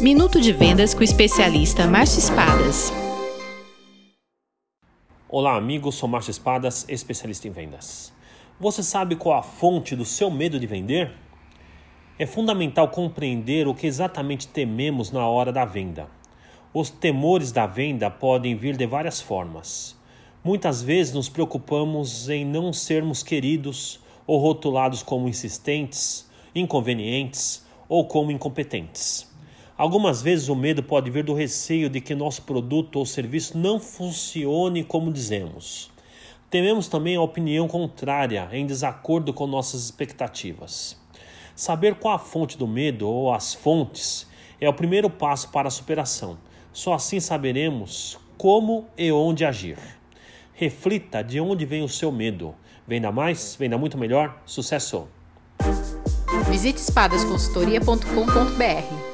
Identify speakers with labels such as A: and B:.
A: Minuto de Vendas com o especialista Márcio Espadas.
B: Olá, amigos. Sou Márcio Espadas, especialista em vendas. Você sabe qual a fonte do seu medo de vender? É fundamental compreender o que exatamente tememos na hora da venda. Os temores da venda podem vir de várias formas. Muitas vezes nos preocupamos em não sermos queridos ou rotulados como insistentes, inconvenientes ou como incompetentes. Algumas vezes o medo pode vir do receio de que nosso produto ou serviço não funcione como dizemos. Tememos também a opinião contrária, em desacordo com nossas expectativas. Saber qual a fonte do medo ou as fontes é o primeiro passo para a superação. Só assim saberemos como e onde agir. Reflita de onde vem o seu medo. Venda mais, venda muito melhor. Sucesso!
A: Visite espadasconsultoria.com.br